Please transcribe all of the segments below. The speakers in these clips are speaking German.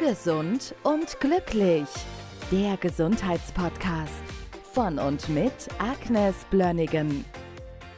Gesund und glücklich. Der Gesundheitspodcast von und mit Agnes Blönnigan.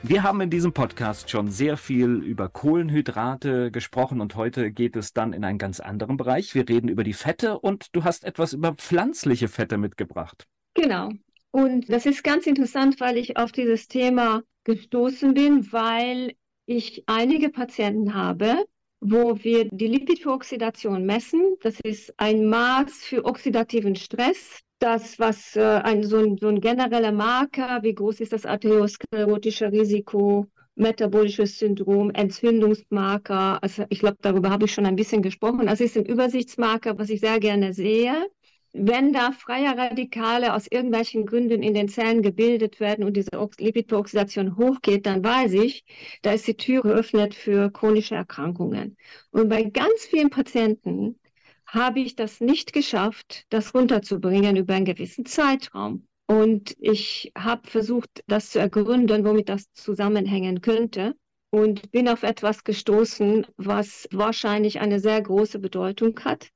Wir haben in diesem Podcast schon sehr viel über Kohlenhydrate gesprochen und heute geht es dann in einen ganz anderen Bereich. Wir reden über die Fette und du hast etwas über pflanzliche Fette mitgebracht. Genau. Und das ist ganz interessant, weil ich auf dieses Thema gestoßen bin, weil ich einige Patienten habe, wo wir die Lipidooxidation messen. Das ist ein Maß für oxidativen Stress. Das, was äh, ein, so, ein, so ein genereller Marker, wie groß ist das arteriosklerotische Risiko, metabolisches Syndrom, Entzündungsmarker. Also ich glaube, darüber habe ich schon ein bisschen gesprochen. Das ist ein Übersichtsmarker, was ich sehr gerne sehe wenn da freie Radikale aus irgendwelchen Gründen in den Zellen gebildet werden und diese Lipidperoxidation hochgeht, dann weiß ich, da ist die Tür geöffnet für chronische Erkrankungen. Und bei ganz vielen Patienten habe ich das nicht geschafft, das runterzubringen über einen gewissen Zeitraum. Und ich habe versucht, das zu ergründen, womit das zusammenhängen könnte. Und bin auf etwas gestoßen, was wahrscheinlich eine sehr große Bedeutung hat.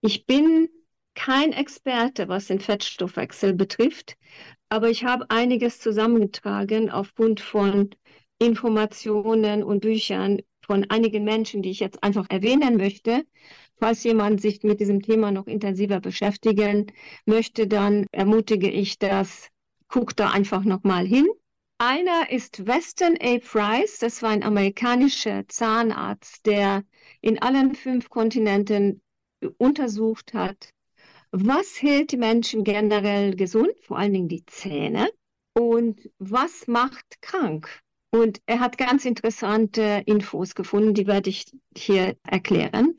Ich bin kein Experte, was den Fettstoffwechsel betrifft, aber ich habe einiges zusammengetragen aufgrund von Informationen und Büchern von einigen Menschen, die ich jetzt einfach erwähnen möchte. Falls jemand sich mit diesem Thema noch intensiver beschäftigen möchte, dann ermutige ich das, guck da einfach nochmal hin. Einer ist Weston A. Price, das war ein amerikanischer Zahnarzt, der in allen fünf Kontinenten untersucht hat, was hält die Menschen generell gesund, vor allen Dingen die Zähne? Und was macht krank? Und er hat ganz interessante Infos gefunden, die werde ich hier erklären.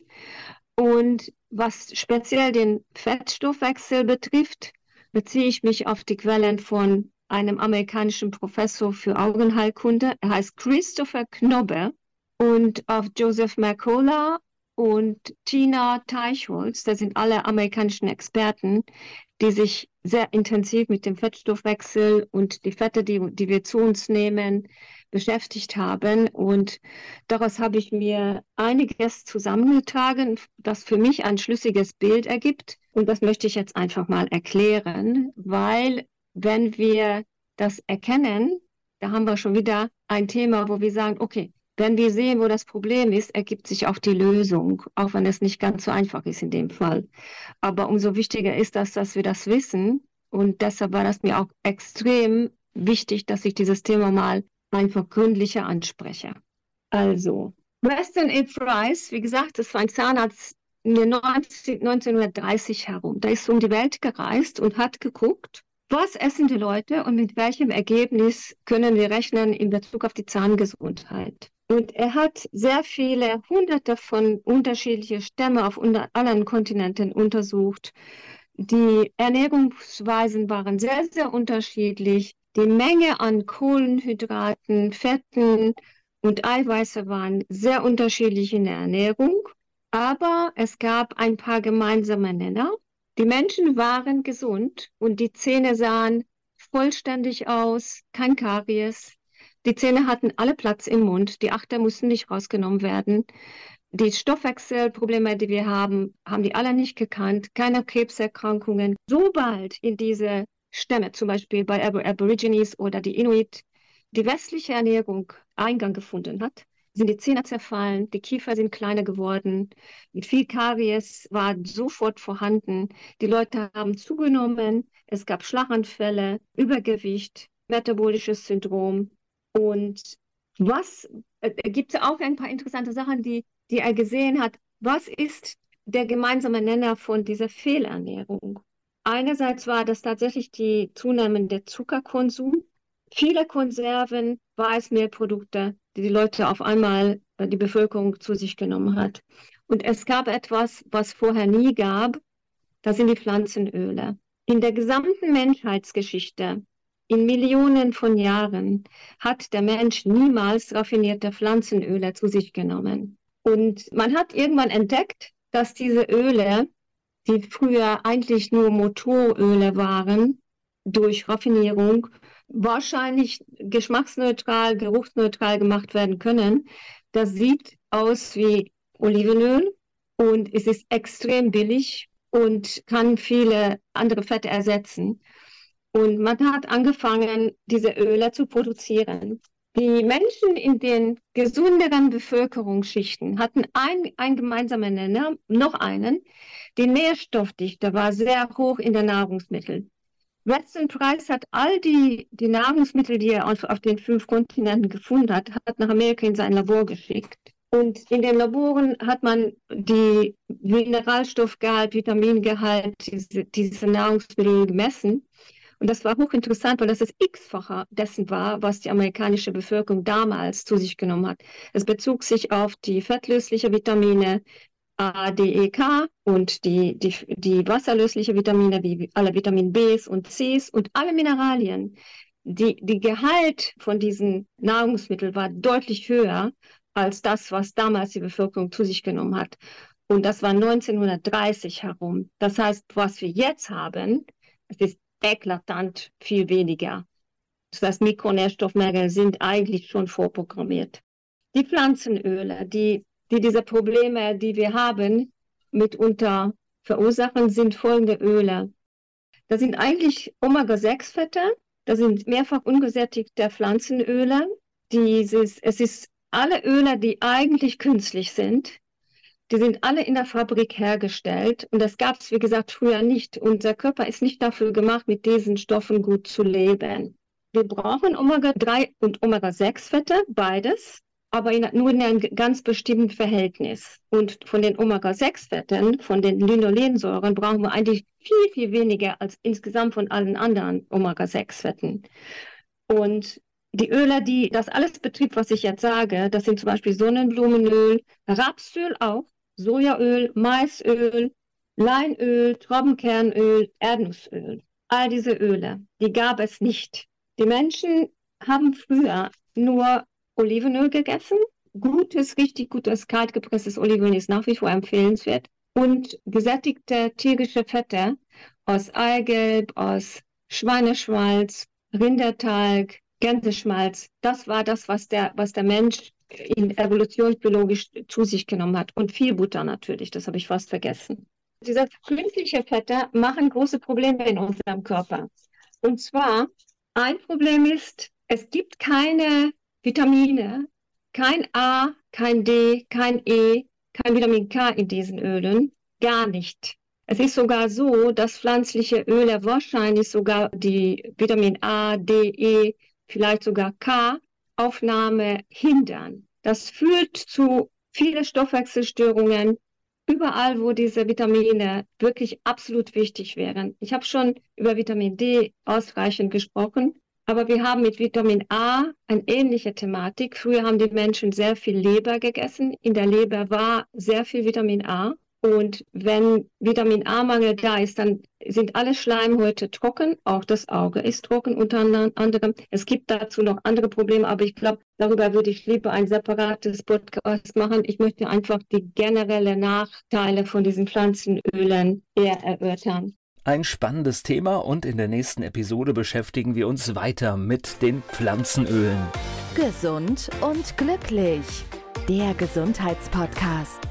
Und was speziell den Fettstoffwechsel betrifft, beziehe ich mich auf die Quellen von einem amerikanischen Professor für Augenheilkunde. Er heißt Christopher Knobbe und auf Joseph Mercola und Tina Teichholz, das sind alle amerikanischen Experten, die sich sehr intensiv mit dem Fettstoffwechsel und die Fette, die, die wir zu uns nehmen, beschäftigt haben. Und daraus habe ich mir einiges zusammengetragen, das für mich ein schlüssiges Bild ergibt. Und das möchte ich jetzt einfach mal erklären, weil wenn wir das erkennen, da haben wir schon wieder ein Thema, wo wir sagen, okay, wenn wir sehen, wo das Problem ist, ergibt sich auch die Lösung, auch wenn es nicht ganz so einfach ist in dem Fall. Aber umso wichtiger ist das, dass wir das wissen. Und deshalb war das mir auch extrem wichtig, dass ich dieses Thema mal einfach gründlicher anspreche. Also, Weston A. Price, wie gesagt, das war ein Zahnarzt in den 90, 1930 herum. Der ist um die Welt gereist und hat geguckt, was essen die Leute und mit welchem Ergebnis können wir rechnen in Bezug auf die Zahngesundheit. Und er hat sehr viele, hunderte von unterschiedlichen Stämmen auf allen Kontinenten untersucht. Die Ernährungsweisen waren sehr, sehr unterschiedlich. Die Menge an Kohlenhydraten, Fetten und Eiweiße waren sehr unterschiedlich in der Ernährung. Aber es gab ein paar gemeinsame Nenner. Die Menschen waren gesund und die Zähne sahen vollständig aus, kein Karies, die Zähne hatten alle Platz im Mund, die Achter mussten nicht rausgenommen werden. Die Stoffwechselprobleme, die wir haben, haben die alle nicht gekannt. Keine Krebserkrankungen. Sobald in diese Stämme, zum Beispiel bei Aborigines oder die Inuit, die westliche Ernährung Eingang gefunden hat, sind die Zähne zerfallen, die Kiefer sind kleiner geworden, mit viel Karies war sofort vorhanden, die Leute haben zugenommen, es gab Schlaganfälle, Übergewicht, metabolisches Syndrom, und was äh, gibt es auch ein paar interessante Sachen, die, die er gesehen hat. Was ist der gemeinsame Nenner von dieser Fehlernährung? Einerseits war das tatsächlich die zunehmende Zuckerkonsum, viele Konserven, Weißmehlprodukte, die die Leute auf einmal, äh, die Bevölkerung zu sich genommen hat. Und es gab etwas, was vorher nie gab, das sind die Pflanzenöle. In der gesamten Menschheitsgeschichte in Millionen von Jahren hat der Mensch niemals raffinierte Pflanzenöle zu sich genommen. Und man hat irgendwann entdeckt, dass diese Öle, die früher eigentlich nur Motoröle waren, durch Raffinierung wahrscheinlich geschmacksneutral, geruchsneutral gemacht werden können. Das sieht aus wie Olivenöl und es ist extrem billig und kann viele andere Fette ersetzen. Und man hat angefangen, diese Öle zu produzieren. Die Menschen in den gesünderen Bevölkerungsschichten hatten ein, ein gemeinsamer Nenner, noch einen. Die Nährstoffdichte war sehr hoch in den Nahrungsmitteln. Weston Price hat all die, die Nahrungsmittel, die er auf, auf den fünf Kontinenten gefunden hat, hat nach Amerika in sein Labor geschickt. Und in den Laboren hat man die Mineralstoffgehalt, Vitamingehalt, diese, diese Nahrungsmittel gemessen. Und das war hochinteressant, weil das das x-fache dessen war, was die amerikanische Bevölkerung damals zu sich genommen hat. Es bezog sich auf die fettlösliche Vitamine A, D, E, K und die, die, die wasserlösliche Vitamine wie alle Vitamin Bs und Cs und alle Mineralien. Die, die Gehalt von diesen Nahrungsmitteln war deutlich höher als das, was damals die Bevölkerung zu sich genommen hat. Und das war 1930 herum. Das heißt, was wir jetzt haben, es ist eklatant viel weniger. Das heißt, Mikronährstoffmängel sind eigentlich schon vorprogrammiert. Die Pflanzenöle, die, die diese Probleme, die wir haben, mitunter verursachen, sind folgende Öle. Das sind eigentlich Omega-6-Fette, das sind mehrfach ungesättigte Pflanzenöle. Dieses, es ist alle Öle, die eigentlich künstlich sind, die sind alle in der Fabrik hergestellt und das gab es, wie gesagt, früher nicht. Unser Körper ist nicht dafür gemacht, mit diesen Stoffen gut zu leben. Wir brauchen Omega-3 und Omega-6-Fette, beides, aber in, nur in einem ganz bestimmten Verhältnis. Und von den Omega-6-Fetten, von den Linolensäuren, brauchen wir eigentlich viel, viel weniger als insgesamt von allen anderen Omega-6-Fetten. Und die Öle, die das alles betrifft, was ich jetzt sage, das sind zum Beispiel Sonnenblumenöl, Rapsöl auch, Sojaöl, Maisöl, Leinöl, Traubenkernöl, Erdnussöl. All diese Öle, die gab es nicht. Die Menschen haben früher nur Olivenöl gegessen. Gutes, richtig gutes, kaltgepresstes Olivenöl ist nach wie vor empfehlenswert. Und gesättigte tierische Fette aus Eigelb, aus Schweineschmalz, Rindertalg, Gänseschmalz. Das war das, was der, was der Mensch in evolutionsbiologisch zu sich genommen hat. Und viel Butter natürlich, das habe ich fast vergessen. Diese künstlichen Fette machen große Probleme in unserem Körper. Und zwar, ein Problem ist, es gibt keine Vitamine, kein A, kein D, kein E, kein Vitamin K in diesen Ölen, gar nicht. Es ist sogar so, dass pflanzliche Öle wahrscheinlich sogar die Vitamin A, D, E, vielleicht sogar K Aufnahme hindern. Das führt zu vielen Stoffwechselstörungen überall, wo diese Vitamine wirklich absolut wichtig wären. Ich habe schon über Vitamin D ausreichend gesprochen, aber wir haben mit Vitamin A eine ähnliche Thematik. Früher haben die Menschen sehr viel Leber gegessen. In der Leber war sehr viel Vitamin A. Und wenn Vitamin A-Mangel da ist, dann sind alle Schleimhäute trocken, auch das Auge ist trocken unter anderem. Es gibt dazu noch andere Probleme, aber ich glaube, darüber würde ich lieber ein separates Podcast machen. Ich möchte einfach die generelle Nachteile von diesen Pflanzenölen eher erörtern. Ein spannendes Thema und in der nächsten Episode beschäftigen wir uns weiter mit den Pflanzenölen. Gesund und glücklich. Der Gesundheitspodcast